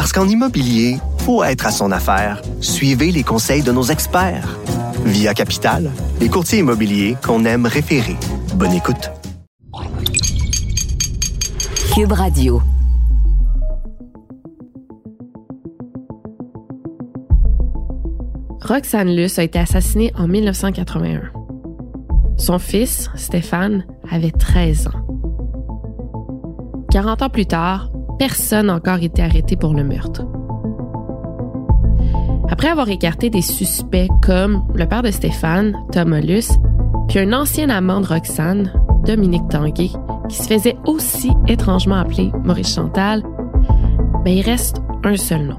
Parce qu'en immobilier, faut être à son affaire. Suivez les conseils de nos experts. Via Capital, les courtiers immobiliers qu'on aime référer. Bonne écoute. Cube Radio. Roxane Luce a été assassinée en 1981. Son fils, Stéphane, avait 13 ans. 40 ans plus tard, personne n'a encore été arrêté pour le meurtre. Après avoir écarté des suspects comme le père de Stéphane, Thomas Luce, puis un ancien amant de Roxane, Dominique Tanguay, qui se faisait aussi étrangement appeler Maurice Chantal, ben il reste un seul nom,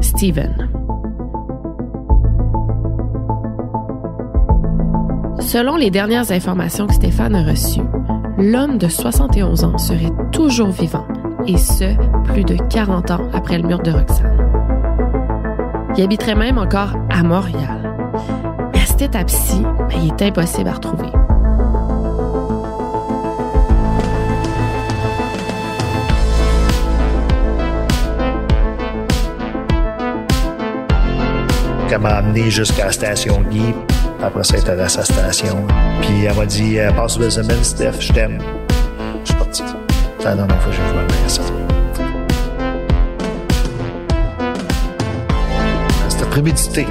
Steven. Selon les dernières informations que Stéphane a reçues, l'homme de 71 ans serait toujours vivant, et ce, plus de 40 ans après le meurtre de Roxane. Il habiterait même encore à Montréal. À cette étape-ci, il est impossible à retrouver. Elle m'a amené jusqu'à la station Guy. Après ça, elle était à sa station. Puis elle m'a dit euh, Passe une belle semaine, Steph, je t'aime. C'est la dernière fois que à. C'était prémédité.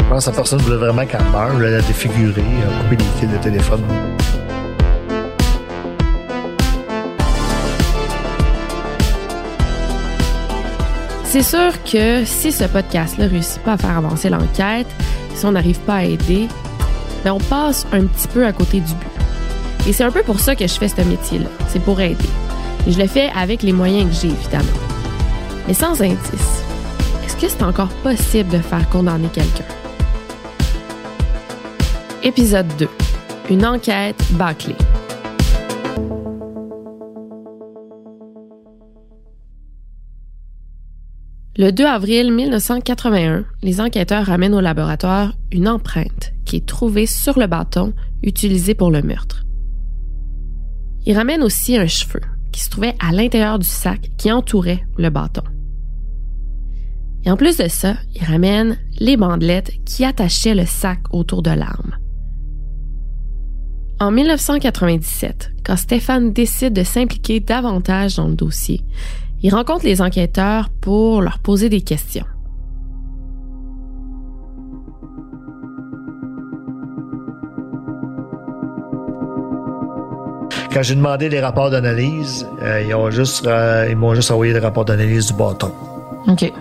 Je pense que la personne voulait vraiment qu'elle meure, voulait la défigurer, couper les fils de téléphone. C'est sûr que si ce podcast-là réussit pas à faire avancer l'enquête, si on n'arrive pas à aider, ben on passe un petit peu à côté du but. Et c'est un peu pour ça que je fais ce métier-là. C'est pour aider. Je le fais avec les moyens que j'ai, évidemment. Mais sans indice, est-ce que c'est encore possible de faire condamner quelqu'un? Épisode 2. Une enquête bâclée. Le 2 avril 1981, les enquêteurs ramènent au laboratoire une empreinte qui est trouvée sur le bâton utilisé pour le meurtre. Ils ramènent aussi un cheveu qui se trouvait à l'intérieur du sac qui entourait le bâton. Et en plus de ça, ils ramènent les bandelettes qui attachaient le sac autour de l'arme. En 1997, quand Stéphane décide de s'impliquer davantage dans le dossier, il rencontre les enquêteurs pour leur poser des questions. Quand j'ai demandé les rapports d'analyse, euh, ils ont juste, euh, ils m'ont juste envoyé le rapport d'analyse du bâton. OK.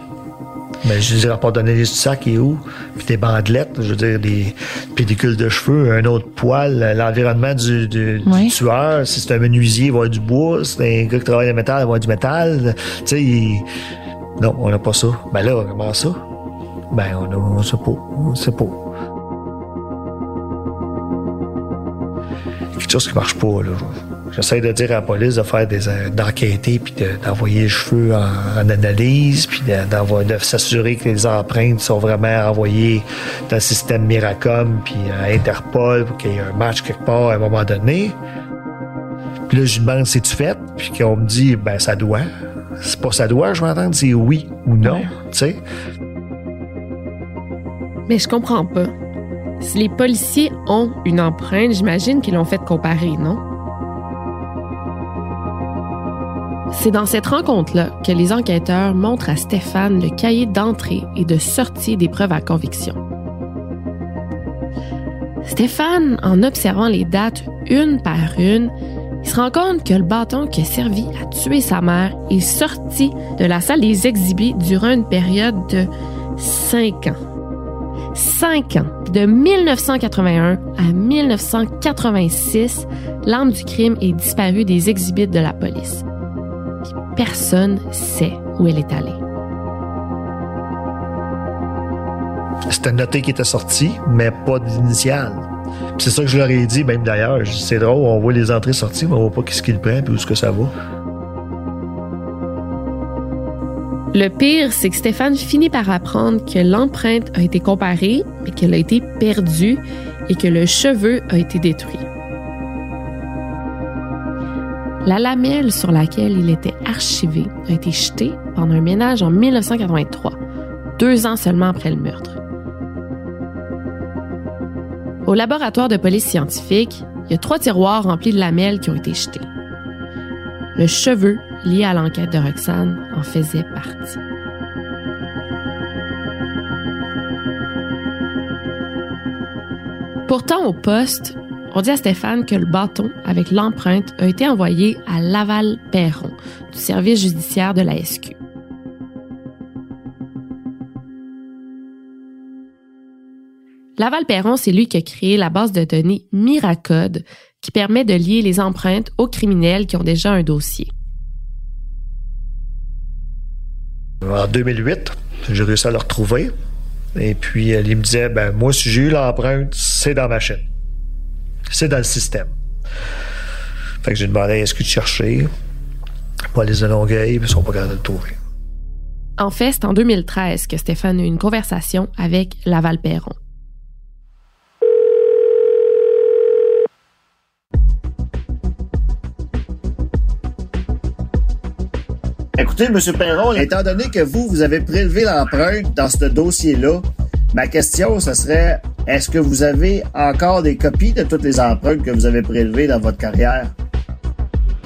Mais j'ai le rapport d'analyse du sac est où? Puis des bandelettes, je veux dire, des pellicules de cheveux, un autre poil, l'environnement du, du, Oui. du tueur. Si c'est un menuisier, il va y avoir du bois. Si c'est un gars qui travaille le métal, il va y avoir du métal. Tu sais, il- non, on n'a pas ça. Ben là, comment ça? Ben, on a, on sait pas. On sait pas. Quelque chose qui marche pas, là. J'essaie de dire à la police de faire des euh, d'enquêter puis de- d'envoyer les cheveux en, en analyse puis de, de s'assurer que les empreintes sont vraiment envoyées dans le système Miracom puis à Interpol pour qu'il y ait un match quelque part à un moment donné. Puis là, je lui demande si tu fait? Puis qu'on me dit ben ça doit. C'est pas ça doit, je vais entendre, c'est oui ou non, Ouais. tu sais. Mais je comprends pas. Si les policiers ont une empreinte, j'imagine qu'ils l'ont fait comparer, non? C'est dans cette rencontre-là que les enquêteurs montrent à Stéphane le cahier d'entrée et de sortie des preuves à conviction. Stéphane, en observant les dates une par une, il se rend compte que le bâton qui a servi à tuer sa mère est sorti de la salle des exhibits durant une période de cinq ans. Cinq ans. De 1981 à 1986, l'arme du crime est disparue des exhibits de la police. Personne sait où elle est allée. C'était noté qu'il était sorti, mais pas d'initial. C'est ça que je leur ai dit, même d'ailleurs. C'est drôle, on voit les entrées sorties, mais on voit pas ce qu'il prend puis où ce que ça va. Le pire, c'est que Stéphane finit par apprendre que l'empreinte a été comparée, mais qu'elle a été perdue et que le cheveu a été détruit. La lamelle sur laquelle il était archivé a été jetée pendant un ménage en 1983, deux ans seulement après le meurtre. Au laboratoire de police scientifique, il y a trois tiroirs remplis de lamelles qui ont été jetés. Le cheveu lié à l'enquête de Roxane en faisait partie. Pourtant, au poste, on dit à Stéphane que le bâton avec l'empreinte a été envoyé à Laval-Perron, du service judiciaire de la SQ. Laval-Perron, c'est lui qui a créé la base de données Miracode, qui permet de lier les empreintes aux criminels qui ont déjà un dossier. En 2008, j'ai réussi à le retrouver. Et puis, il me disait, ben, moi, si j'ai eu l'empreinte, c'est dans ma chaîne. C'est dans le système. Fait que j'ai demandé, est-ce que tu cherchais? Pas les Longueuil, puis ils sont pas capables de le trouver. En fait, c'est en 2013 que Stéphane a eu une conversation avec Laval-Perron. Écoutez, M. Perron, étant donné que vous, vous avez prélevé l'empreinte dans ce dossier-là, ma question, ce serait, est-ce que vous avez encore des copies de toutes les empreintes que vous avez prélevées dans votre carrière?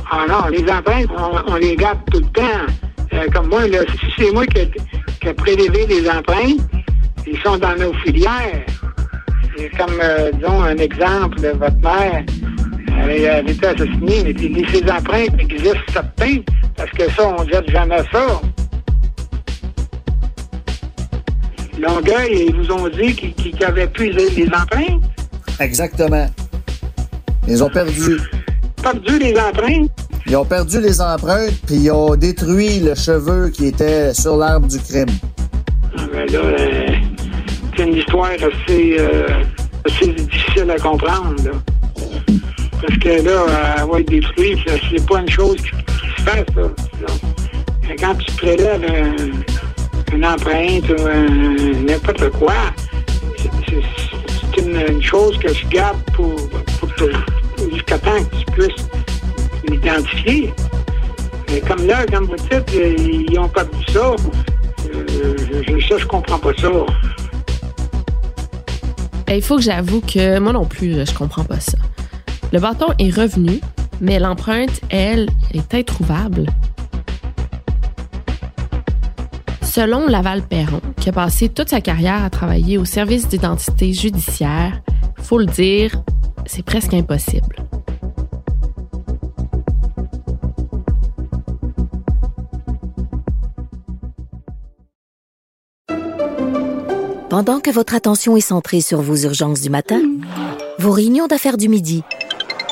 Ah non, les empreintes, on, les garde tout le temps. Euh, comme moi, là, c'est moi qui ai prélevé les empreintes. Ils sont dans nos filières. Comme, euh, disons, un exemple, votre mère, elle, a été assassinée, mais ces empreintes existent certains, parce que ça, on jette jamais ça. Longueuil, ils vous ont dit qu'ils avaient plus les empreintes? Exactement. Ils ont perdu. Perdu les empreintes? Ils ont perdu les empreintes, puis ils ont détruit le cheveu qui était sur l'arbre du crime. Ah ben là, euh, c'est une histoire assez, euh, assez difficile à comprendre. Là. Parce que là, elle va être détruite, c'est pas une chose qui, Quand tu prélèves une empreinte ou n'importe quoi, c'est une, chose que je garde pour, pour jusqu'à temps que tu puisses l'identifier. Mais comme là, comme vous dites, ils n'ont pas vu ça. Euh, ça, je comprends pas ça. Il faut que j'avoue que moi non plus, je comprends pas ça. Le bâton est revenu, mais l'empreinte, elle, est introuvable. Selon Laval-Perron, qui a passé toute sa carrière à travailler au service d'identité judiciaire, faut le dire, c'est presque impossible. Pendant que votre attention est centrée sur vos urgences du matin, vos réunions d'affaires du midi,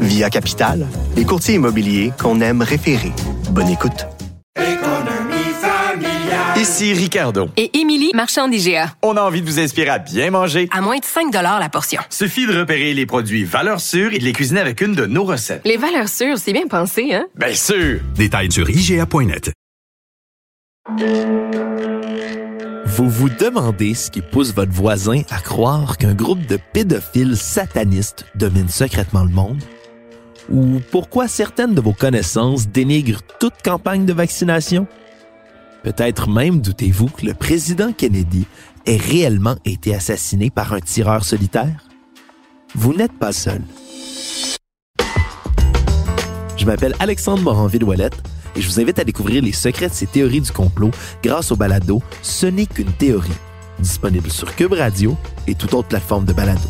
Via Capital, les courtiers immobiliers qu'on aime référer. Bonne écoute. Ici Ricardo. Et Émilie, marchand d'IGA. On a envie de vous inspirer à bien manger. À moins de 5 la portion. Suffit de repérer les produits valeurs sûres et de les cuisiner avec une de nos recettes. Les valeurs sûres, c'est bien pensé, hein? Bien sûr! Détails sur IGA.net. Vous vous demandez ce qui pousse votre voisin à croire qu'un groupe de pédophiles satanistes domine secrètement le monde? Ou pourquoi certaines de vos connaissances dénigrent toute campagne de vaccination? Peut-être même doutez-vous que le président Kennedy ait réellement été assassiné par un tireur solitaire? Vous n'êtes pas seul. Je m'appelle Alexandre Moranville-Ouellette et je vous invite à découvrir les secrets de ces théories du complot grâce au balado Ce n'est qu'une théorie disponible sur Cube Radio et toute autre plateforme de balado.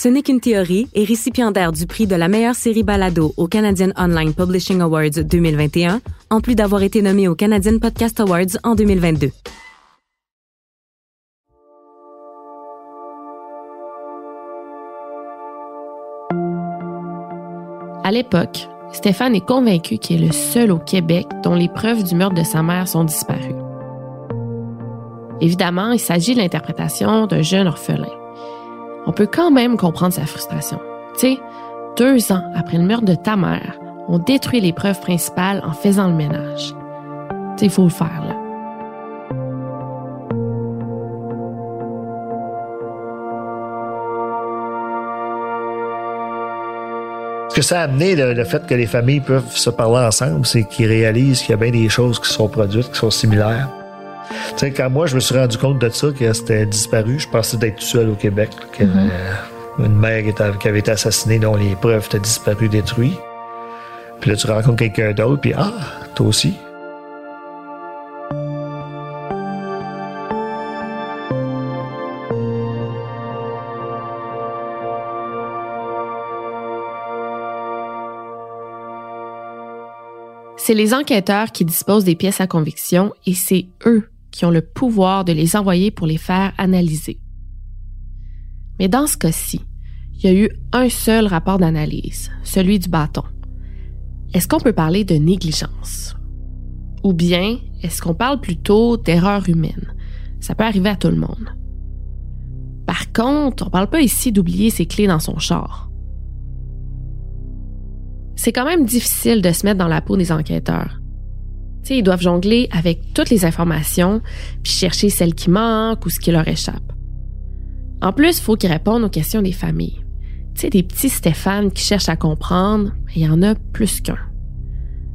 Ce n'est qu'une théorie est récipiendaire du prix de la meilleure série balado au Canadian Online Publishing Awards 2021, en plus d'avoir été nommé au Canadian Podcast Awards en 2022. À l'époque, Stéphane est convaincu qu'il est le seul au Québec dont les preuves du meurtre de sa mère sont disparues. Évidemment, il s'agit de l'interprétation d'un jeune orphelin. On peut quand même comprendre sa frustration. Tu sais, deux ans après le meurtre de ta mère, on détruit les preuves principales en faisant le ménage. Tu sais, il faut le faire, là. Ce que ça a amené, le, le fait que les familles peuvent se parler ensemble, c'est qu'ils réalisent qu'il y a bien des choses qui sont produites, qui sont similaires. Tu sais, quand moi, je me suis rendu compte de ça, que c'était disparu, je pensais d'être tout seul au Québec, y avait euh, une mère qui avait été assassinée, dont les preuves étaient disparues, détruites. Puis là, tu rencontres quelqu'un d'autre, puis ah, toi aussi. C'est les enquêteurs qui disposent des pièces à conviction et c'est eux qui ont le pouvoir de les envoyer pour les faire analyser. Mais dans ce cas-ci, il y a eu un seul rapport d'analyse, celui du bâton. Est-ce qu'on peut parler de négligence? Ou bien est-ce qu'on parle plutôt d'erreur humaine? Ça peut arriver à tout le monde. Par contre, on parle pas ici d'oublier ses clés dans son char. C'est quand même difficile de se mettre dans la peau des enquêteurs. Tu sais, ils doivent jongler avec toutes les informations, puis chercher celles qui manquent ou ce qui leur échappe. En plus, il faut qu'ils répondent aux questions des familles. Tu sais, des petits Stéphane qui cherchent à comprendre, il y en a plus qu'un.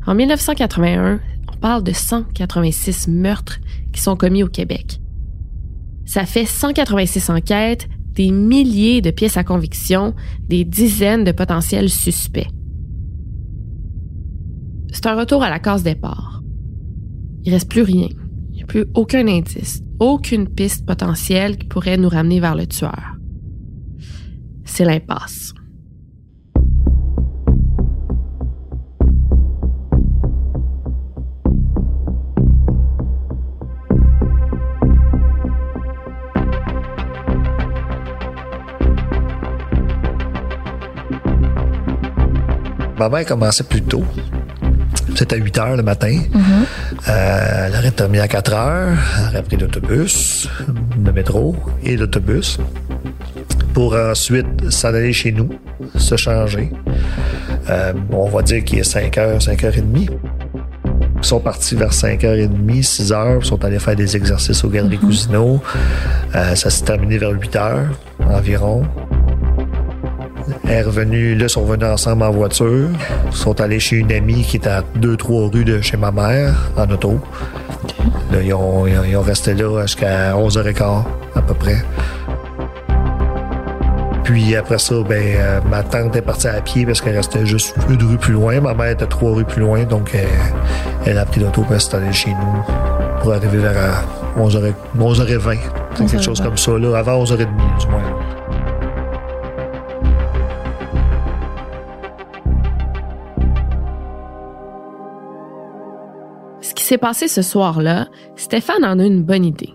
En 1981, on parle de 186 meurtres qui sont commis au Québec. Ça fait 186 enquêtes, des milliers de pièces à conviction, des dizaines de potentiels suspects. C'est un retour à la case départ. Il reste plus rien. Il n'y a plus aucun indice, aucune piste potentielle qui pourrait nous ramener vers le tueur. C'est l'impasse. Ma mère commençait plus tôt. C'était à 8 heures le matin. Euh, elle aurait terminé à 4 heures. Elle aurait pris l'autobus, le métro et l'autobus pour ensuite s'en aller chez nous, se changer. Euh, on va dire qu'il est 5 heures, 5 heures et demie. Ils sont partis vers 5h30, 6h, ils sont allés faire des exercices au Galerie Cousineau. Euh, ça s'est terminé vers 8 heures environ. Elle est revenue, là, ils sont revenus ensemble en voiture. Ils sont allés chez une amie qui était à 2-3 rues de chez ma mère, en auto. Là, ils ont, ils ont- ils ont resté là jusqu'à 11h15, à peu près. Puis après ça, ben, euh, ma tante est partie à pied parce qu'elle restait juste une rue plus loin. Ma mère était trois rues plus loin, donc euh, elle a pris l'auto pour s'installer chez nous pour arriver vers euh, 11h, 11h20. C'est quelque chose comme ça, là, avant 11h30 du moins. S'est passé ce soir-là, Stéphane en a une bonne idée.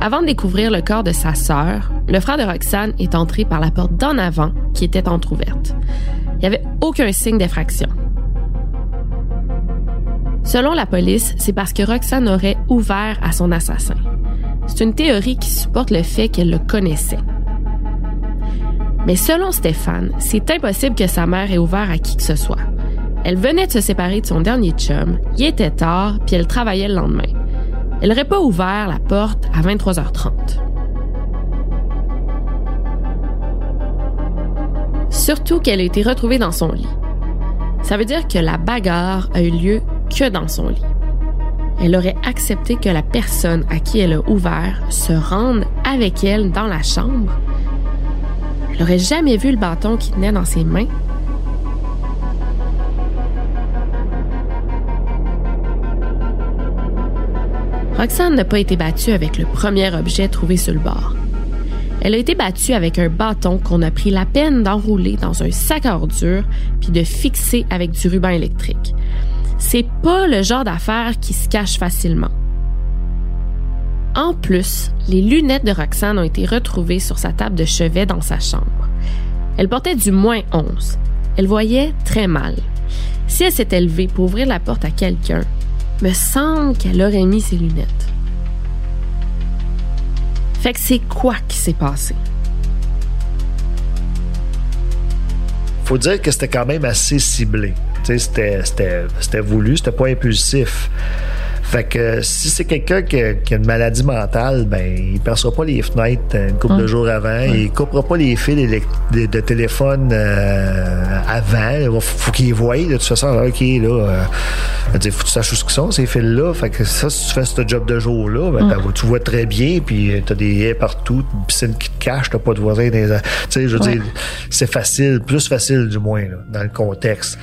Avant de découvrir le corps de sa sœur, le frère de Roxane est entré par la porte d'en avant qui était entr'ouverte. Il n'y avait aucun signe d'effraction. Selon la police, c'est parce que Roxane aurait ouvert à son assassin. C'est une théorie qui supporte le fait qu'elle le connaissait. Mais selon Stéphane, c'est impossible que sa mère ait ouvert à qui que ce soit. Elle venait de se séparer de son dernier chum, il était tard, puis elle travaillait le lendemain. Elle n'aurait pas ouvert la porte à 23h30. Surtout qu'elle a été retrouvée dans son lit. Ça veut dire que la bagarre a eu lieu que dans son lit. Elle aurait accepté que la personne à qui elle a ouvert se rende avec elle dans la chambre. Elle n'aurait jamais vu le bâton qui tenait dans ses mains. Roxane n'a pas été battue avec le premier objet trouvé sur le bord. Elle a été battue avec un bâton qu'on a pris la peine d'enrouler dans un sac à ordures puis de fixer avec du ruban électrique. C'est pas le genre d'affaire qui se cache facilement. En plus, les lunettes de Roxane ont été retrouvées sur sa table de chevet dans sa chambre. Elle portait du moins 11. Elle voyait très mal. Si elle s'était levée pour ouvrir la porte à quelqu'un, me semble qu'elle aurait mis ses lunettes. Fait que c'est quoi qui s'est passé? Faut dire que c'était quand même assez ciblé. C'était, voulu, c'était pas impulsif. Fait que si c'est quelqu'un qui, a une maladie mentale, ben il percera pas les fenêtres une couple de jours avant, il coupera pas les fils de, téléphone euh, avant. Il faut qu'il voie de toute façon. Ok là, euh, faut que tu saches où ce sont ces fils là. Fait que ça, si tu fais ce job de jour là, ben, tu vois très bien, puis t'as des haies partout, une piscine qui te cache, t'as pas de voisins. Tu sais, je veux dire, c'est facile, plus facile du moins là, dans le contexte.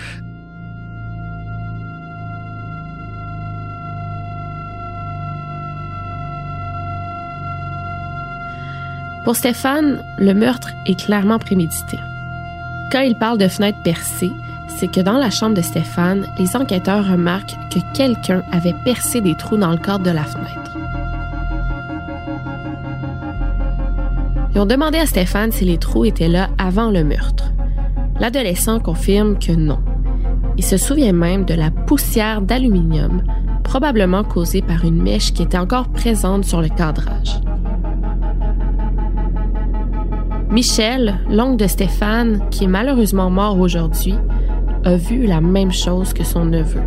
Pour Stéphane, le meurtre est clairement prémédité. Quand il parle de fenêtres percées, c'est que dans la chambre de Stéphane, les enquêteurs remarquent que quelqu'un avait percé des trous dans le cadre de la fenêtre. Ils ont demandé à Stéphane si les trous étaient là avant le meurtre. L'adolescent confirme que non. Il se souvient même de la poussière d'aluminium, probablement causée par une mèche qui était encore présente sur le cadrage. Michel, l'oncle de Stéphane, qui est malheureusement mort aujourd'hui, a vu la même chose que son neveu,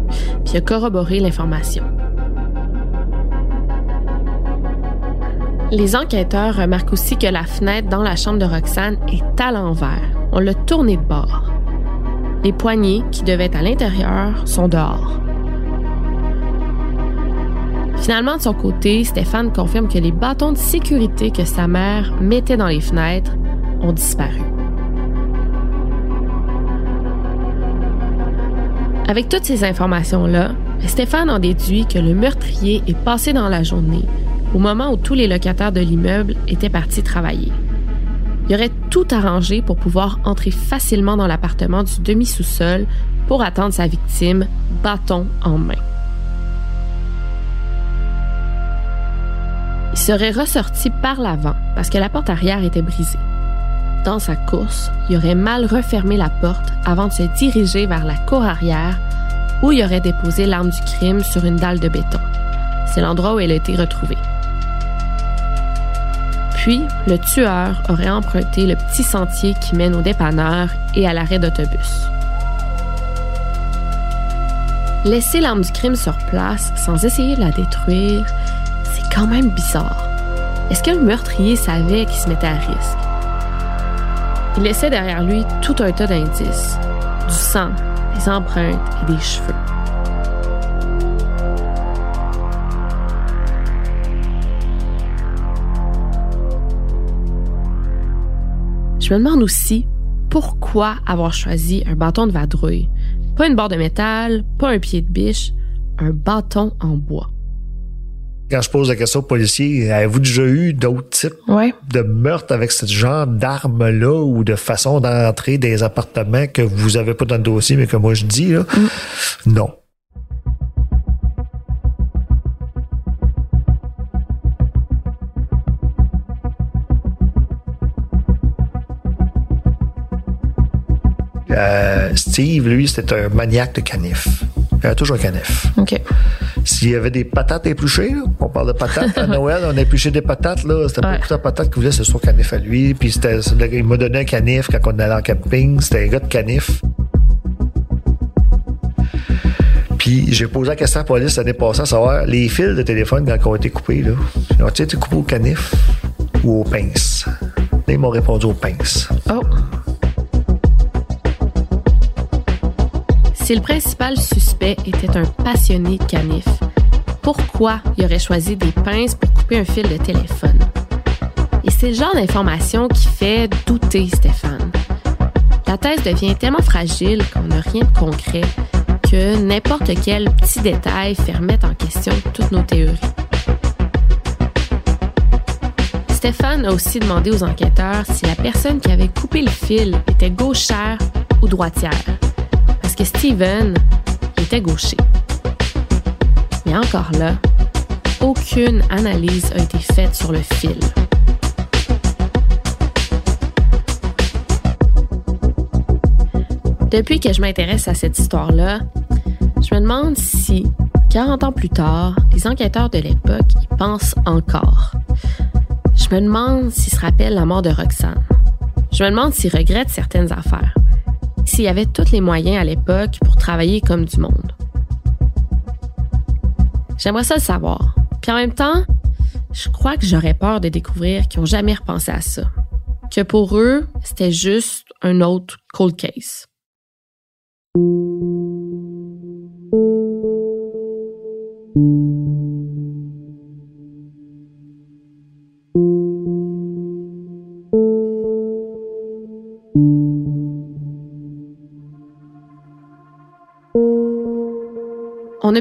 puis a corroboré l'information. Les enquêteurs remarquent aussi que la fenêtre dans la chambre de Roxane est à l'envers. On l'a tournée de bord. Les poignées, qui devaient être à l'intérieur, sont dehors. Finalement, de son côté, Stéphane confirme que les bâtons de sécurité que sa mère mettait dans les fenêtres ont disparu. Avec toutes ces informations-là, Stéphane en déduit que le meurtrier est passé dans la journée, au moment où tous les locataires de l'immeuble étaient partis travailler. Il aurait tout arrangé pour pouvoir entrer facilement dans l'appartement du demi-sous-sol pour attendre sa victime, bâton en main. Il serait ressorti par l'avant parce que la porte arrière était brisée dans sa course, il aurait mal refermé la porte avant de se diriger vers la cour arrière où il aurait déposé l'arme du crime sur une dalle de béton. C'est l'endroit où elle a été retrouvée. Puis, le tueur aurait emprunté le petit sentier qui mène au dépanneur et à l'arrêt d'autobus. Laisser l'arme du crime sur place sans essayer de la détruire, c'est quand même bizarre. Est-ce que le meurtrier savait qu'il se mettait à risque? Il laissait derrière lui tout un tas d'indices. Du sang, des empreintes et des cheveux. Je me demande aussi pourquoi avoir choisi un bâton de vadrouille. Pas une barre de métal, pas un pied de biche, un bâton en bois quand je pose la question au policier, avez-vous déjà eu d'autres types de meurtres avec ce genre d'armes-là ou de façon d'entrer des appartements que vous avez pas dans le dossier, mais que moi je dis, là? Mm. Non. Euh, Steve, lui, c'était un maniaque de canif. Il avait toujours un canif. OK. S'il y avait des patates épluchées, on parle de patates à Noël, on a épluché des patates, là, c'était beaucoup de patates qu'il voulait, c'est son canif à lui. Puis c'était, il m'a donné un canif quand on allait en camping, c'était un gars de canif. Puis j'ai posé la question à la police l'année passée à savoir les fils de téléphone quand ils ont été coupés, là. Ont-ils été coupés au canif ou aux pinces? ils m'ont répondu aux pinces. Oh! Si le principal suspect était un passionné de canif, pourquoi il aurait choisi des pinces pour couper un fil de téléphone? Et c'est le genre d'information qui fait douter Stéphane. La thèse devient tellement fragile qu'on n'a rien de concret que n'importe quel petit détail fait remettre en question toutes nos théories. Stéphane a aussi demandé aux enquêteurs si la personne qui avait coupé le fil était gauchère ou droitière, que Steven était gaucher. Mais encore là, aucune analyse a été faite sur le fil. Depuis que je m'intéresse à cette histoire-là, je me demande si, 40 ans plus tard, les enquêteurs de l'époque y pensent encore. Je me demande s'ils se rappellent la mort de Roxane. Je me demande s'ils regrettent certaines affaires. S'il y avait tous les moyens à l'époque pour travailler comme du monde. J'aimerais ça le savoir. Puis en même temps, je crois que j'aurais peur de découvrir qu'ils n'ont jamais repensé à ça. Que pour eux, c'était juste un autre cold case.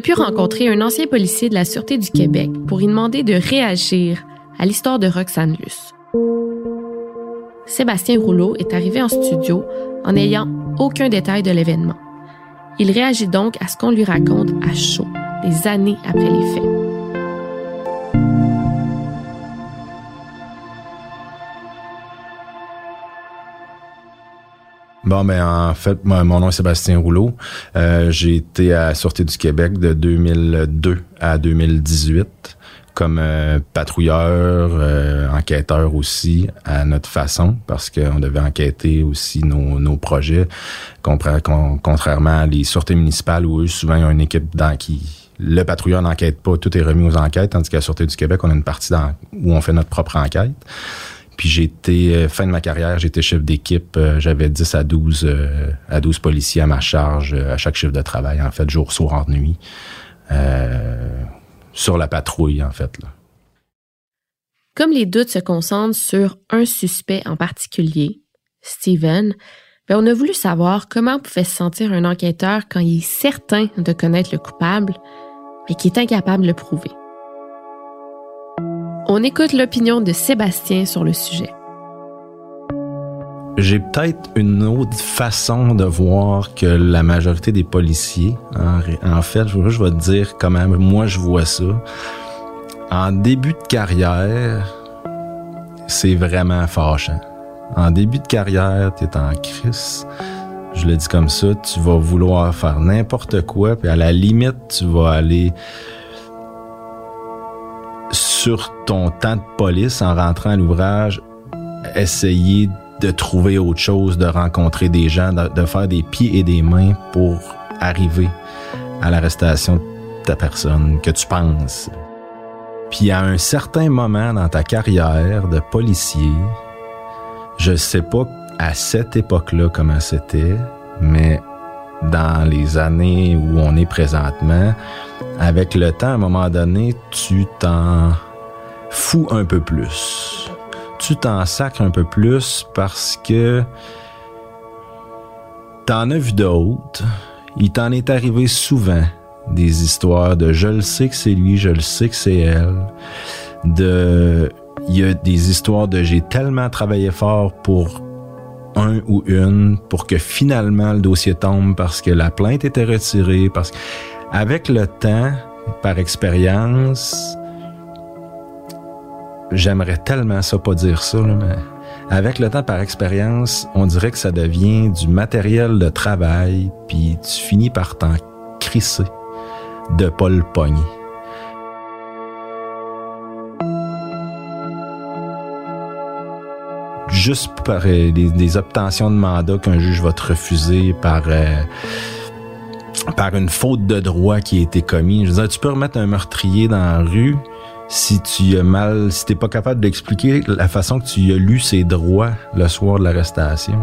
Pu rencontrer un ancien policier de la Sûreté du Québec pour y demander de réagir à l'histoire de Roxane Luce. Sébastien Rouleau est arrivé en studio en n'ayant aucun détail de l'événement. Il réagit donc à ce qu'on lui raconte à chaud, des années après les faits. Bon, ben en fait, mon nom est Sébastien Rouleau. Euh, j'ai été à Sûreté du Québec de 2002 à 2018 comme euh, patrouilleur, euh, enquêteur aussi à notre façon, parce qu'on devait enquêter aussi nos, nos projets, contrairement à les sûretés municipales où eux, souvent, ils ont une équipe dans qui le patrouilleur n'enquête pas, tout est remis aux enquêtes, tandis qu'à Sûreté du Québec, on a une partie dans, où on fait notre propre enquête. Puis j'ai été, euh, fin de ma carrière, j'étais chef d'équipe. Euh, j'avais 10 à 12, euh, à 12 policiers à ma charge à chaque chiffre de travail, en fait, jour, soir, en nuit. sur la patrouille, en fait. Comme les doutes se concentrent sur un suspect en particulier, Steven, ben on a voulu savoir comment pouvait se sentir un enquêteur quand il est certain de connaître le coupable, mais qui est incapable de le prouver. On écoute l'opinion de Sébastien sur le sujet. J'ai peut-être une autre façon de voir que la majorité des policiers. En, fait, je, vais te dire comment moi je vois ça. En début de carrière, c'est vraiment fâchant. En début de carrière, tu es en crise. Je le dis comme ça, tu vas vouloir faire n'importe quoi, puis à la limite, tu vas aller sur ton temps de police en rentrant à l'ouvrage, essayer de trouver autre chose, de rencontrer des gens, de, faire des pieds et des mains pour arriver à l'arrestation de ta personne que tu penses. Puis à un certain moment dans ta carrière de policier, je sais pas à cette époque-là comment c'était, mais dans les années où on est présentement, avec le temps, à un moment donné, tu t'en fous un peu plus. Tu t'en sacres un peu plus parce que t'en as vu d'autres. Il t'en est arrivé souvent des histoires de je le sais que c'est lui, je le sais que c'est elle. De, il y a des histoires de j'ai tellement travaillé fort pour un ou une pour que finalement le dossier tombe parce que la plainte était retirée, parce avec le temps, par expérience, j'aimerais tellement ça pas dire ça, mais avec le temps, par expérience, on dirait que ça devient du matériel de travail, puis tu finis par t'en crisser de pas le pogner. Juste par euh, des, obtentions de mandat qu'un juge va te refuser par euh, par une faute de droit qui a été commise. Je veux dire, tu peux remettre un meurtrier dans la rue, si tu as mal, si t'es pas capable d'expliquer la façon que tu as lu ses droits le soir de l'arrestation.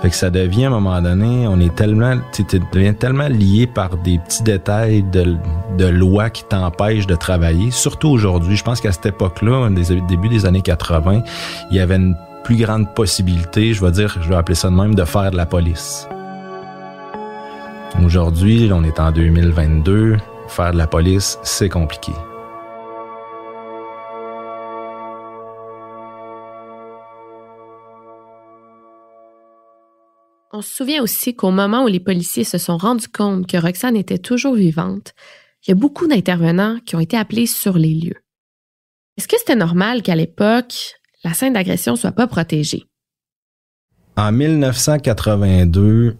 Fait que ça devient à un moment donné, on est tellement, tu deviens tellement lié par des petits détails de, de lois qui t'empêchent de travailler. Surtout aujourd'hui, je pense qu'à cette époque-là, début des années 80, il y avait une plus grande possibilité, je vais dire, je vais appeler ça de même, de faire de la police. Aujourd'hui, on est en 2022, faire de la police, c'est compliqué. On se souvient aussi qu'au moment où les policiers se sont rendus compte que Roxane était toujours vivante, il y a beaucoup d'intervenants qui ont été appelés sur les lieux. Est-ce que c'était normal qu'à l'époque, la scène d'agression soit pas protégée? En 1982,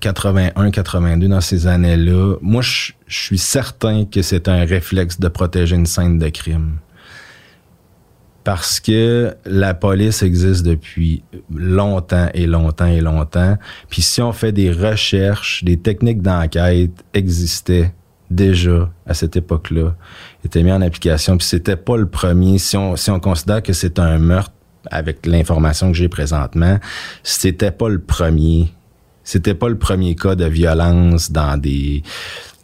81, 82, dans ces années-là, moi, je suis certain que c'est un réflexe de protéger une scène de crime. Parce que la police existe depuis longtemps et longtemps et longtemps. Puis si on fait des recherches, des techniques d'enquête existaient déjà à cette époque-là, étaient mis en application. Puis c'était pas le premier. Si on, si on considère que c'est un meurtre avec l'information que j'ai présentement, c'était pas le premier. C'était pas le premier cas de violence dans des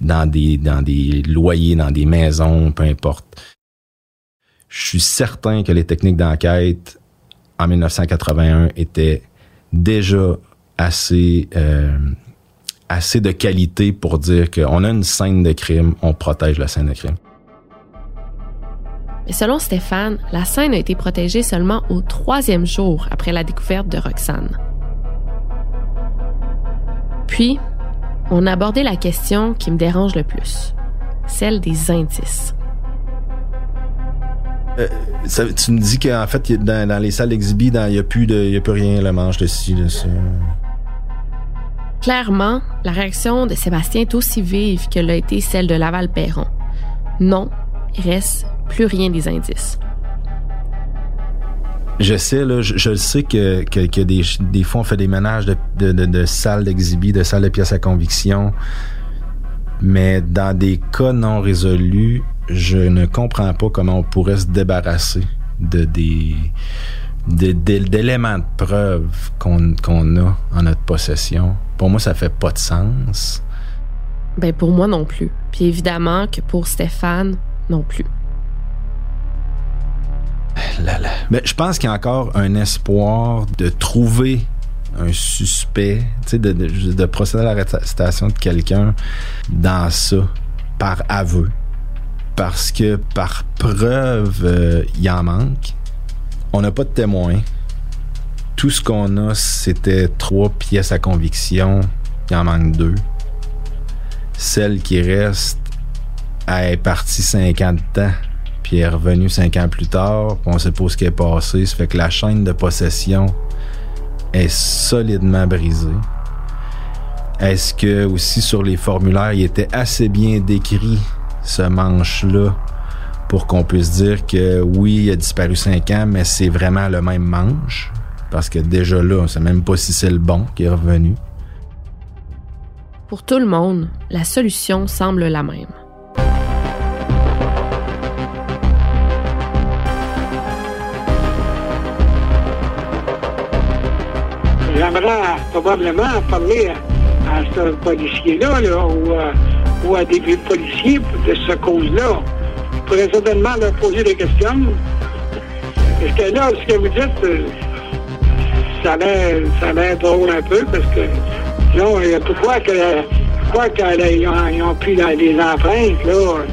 loyers, dans des maisons, peu importe. Je suis certain que les techniques d'enquête en 1981 étaient déjà assez, euh, assez de qualité pour dire qu'on a une scène de crime, on protège la scène de crime. Mais selon Stéphane, la scène a été protégée seulement au troisième jour après la découverte de Roxane. Puis, on a abordé la question qui me dérange le plus, celle des indices. Euh, ça, tu me dis qu'en fait, dans, dans les salles d'exhibit, il n'y a, plus de, y a plus rien, le manche de ci, de ça. Clairement, la réaction de Sébastien est aussi vive que l'a été celle de Laval-Perron. Non, il reste plus rien des indices. Je sais, là, je, je sais que, que, que des, des fois, on fait des ménages de, de, de, de salles d'exhibit, de salles de pièces à conviction. Mais dans des cas non résolus, je ne comprends pas comment on pourrait se débarrasser de des de- de- d'éléments de preuve qu'on qu'on a en notre possession. Pour moi, ça fait pas de sens. Ben pour moi non plus. Puis évidemment que pour Stéphane non plus. Mais je pense qu'il y a encore un espoir de trouver un suspect, de, de procéder à l'arrestation de quelqu'un dans ça, par aveu. Parce que par preuve, euh, il en manque. On n'a pas de témoins. Tout ce qu'on a, c'était trois pièces à conviction. Il en manque deux. Celle qui reste, elle est partie cinq ans de temps puis est revenue cinq ans plus tard, puis on sait pas ce qui est passé. Ça fait que la chaîne de possession est solidement brisée. Est-ce que aussi sur les formulaires, il était assez bien décrit ce manche-là pour qu'on puisse dire que oui, il a disparu cinq ans, mais c'est vraiment le même manche? Parce que déjà là, on sait même pas si c'est le bon qui est revenu. Pour tout le monde, la solution semble la même. J'aimerais probablement parler à, ce policier-là, là, ou, euh, ou à des policiers de ce cause-là. Je pourrais certainement leur poser des questions. Parce que là, ce que vous dites, euh, ça a l'air drôle un peu, parce que là, il y a pourquoi que pourquoi qu'ils ont, ont pris les empreintes, là?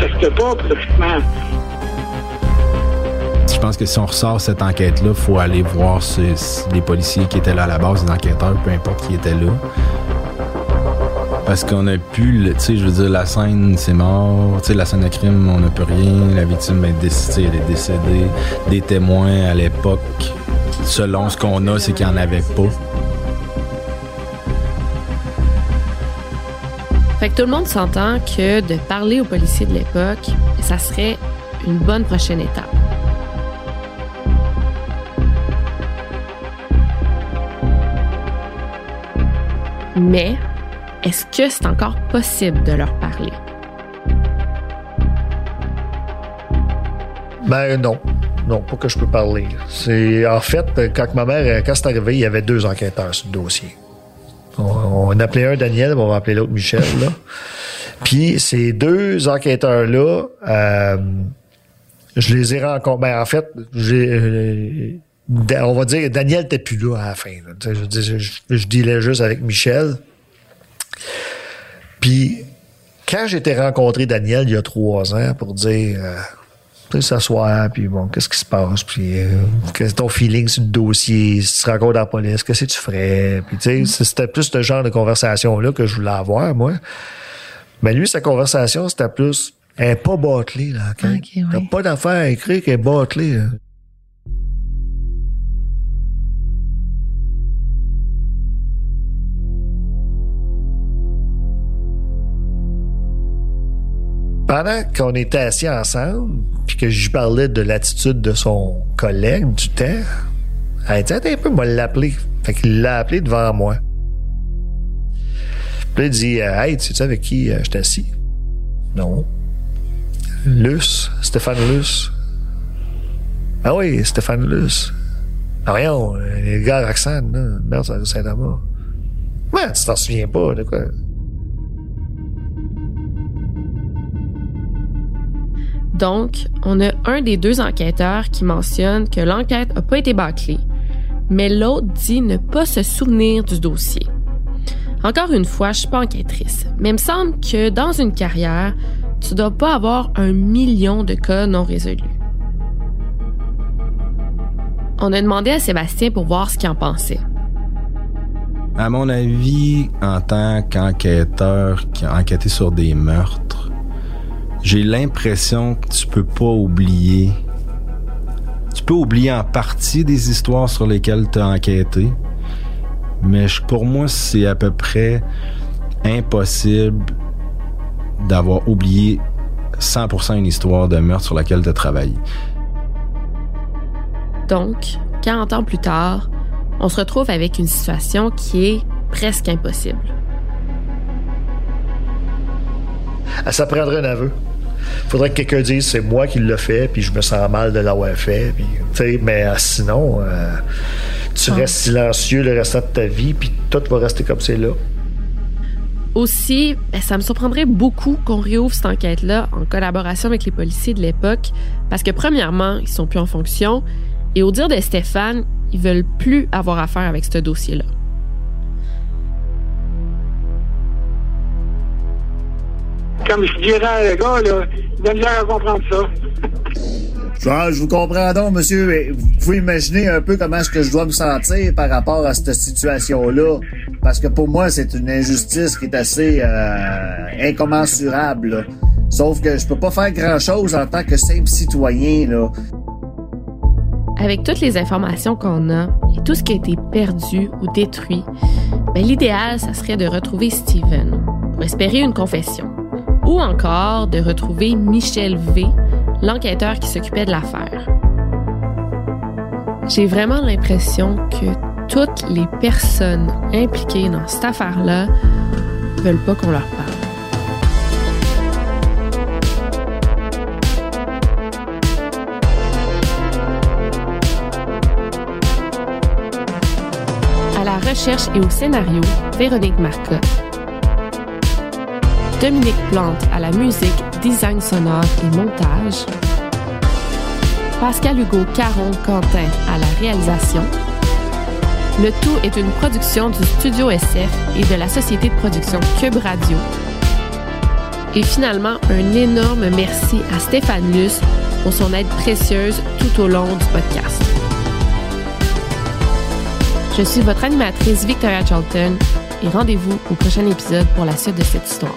Ça se pas, pratiquement. Je pense que si on ressort cette enquête-là, il faut aller voir les policiers qui étaient là à la base, les enquêteurs, peu importe qui était là. Parce qu'on a pu, tu sais, je veux dire, la scène, c'est mort. Tu sais, la scène de crime, on n'a plus rien. La victime est décédée, elle est décédée. Des témoins à l'époque, selon ce qu'on a, c'est qu'il n'y en avait pas. Fait que tout le monde s'entend que de parler aux policiers de l'époque, ça serait une bonne prochaine étape. Mais est-ce que c'est encore possible de leur parler? Ben non. non, pas que je peux parler. C'est en fait quand ma mère, quand c'est arrivé, il y avait deux enquêteurs sur le dossier. On, on appelait un Daniel, on va appeler l'autre Michel. Là. Puis ces deux enquêteurs-là, euh, je les ai rencontrés. Ben, en fait, j'ai, euh, on va dire Daniel n'était plus là à la fin. là. Je, je, je dealais juste avec Michel. Puis quand j'étais rencontré Daniel il y a trois ans pour dire euh, tu sais, s'asseoir, puis bon, qu'est-ce qui se passe, puis euh, quel est ton feeling sur le dossier, si tu te rencontres la police, qu'est-ce que tu ferais, puis tu sais, c'était plus ce genre de conversation-là que je voulais avoir, moi. Mais lui, sa conversation, c'était plus, elle est pas bâclée, là, quand T'as pas d'affaire à écrire qu'elle est bâclée, là. Pendant qu'on était assis ensemble, puis que je parlais de l'attitude de son collègue du temps, elle dit Attends un peu, moi l'appeler. Fait qu'il l'a appelé devant moi. Puis il dit euh, Hey, tu sais avec qui euh, je suis assis Non. Luce, Stéphane Luce. Ah oui, Stéphane Luce. Ah voyons, euh, les gars Roxane, là, merde, ça Saint-Thomas. Ouais, tu t'en souviens pas, de quoi? Donc, on a un des deux enquêteurs qui mentionne que l'enquête n'a pas été bâclée, mais l'autre dit ne pas se souvenir du dossier. Encore une fois, je suis pas enquêtrice, mais il me semble que dans une carrière, tu dois pas avoir un million de cas non résolus. On a demandé à Sébastien pour voir ce qu'il en pensait. À mon avis, en tant qu'enquêteur qui a enquêté sur des meurtres, j'ai l'impression que tu peux pas oublier. Tu peux oublier en partie des histoires sur lesquelles tu as enquêté, mais je- pour moi, c'est à peu près impossible d'avoir oublié 100% une histoire de meurtre sur laquelle tu as travaillé. Donc, 40 ans plus tard, on se retrouve avec une situation qui est presque impossible. Ça prendrait un aveu. Faudrait que quelqu'un dise c'est moi qui l'ai fait, puis je me sens mal de l'avoir fait. Puis, mais euh, sinon, euh, tu Ah. restes silencieux le restant de ta vie, puis tout va rester comme c'est là. Aussi, ben, ça me surprendrait beaucoup qu'on réouvre cette enquête-là en collaboration avec les policiers de l'époque, parce que premièrement, ils sont plus en fonction, et au dire de Stéphane, ils veulent plus avoir affaire avec ce dossier-là. Comme je dirais, le gars, là, il a de l'air à comprendre ça. Ah, je vous comprends donc, monsieur. Vous pouvez imaginer un peu comment est-ce que je dois me sentir par rapport à cette situation-là. Parce que pour moi, c'est une injustice qui est assez euh, incommensurable. là. Sauf que je peux pas faire grand-chose en tant que simple citoyen. Là. Avec toutes les informations qu'on a et tout ce qui a été perdu ou détruit, ben, l'idéal, ça serait de retrouver Steven pour espérer une confession. Ou encore de retrouver Michel V, l'enquêteur qui s'occupait de l'affaire. J'ai vraiment l'impression que toutes les personnes impliquées dans cette affaire-là veulent pas qu'on leur parle. Recherche et au scénario, Véronique Marcotte. Dominique Plante à la musique, design sonore et montage. Pascal Hugo Caron Quentin à la réalisation. Le tout est une production du Studio SF et de la société de production Cube Radio. Et finalement, un énorme merci à Stéphane Luce pour son aide précieuse tout au long du podcast. Je suis votre animatrice Victoria Charlton et rendez-vous au prochain épisode pour la suite de cette histoire.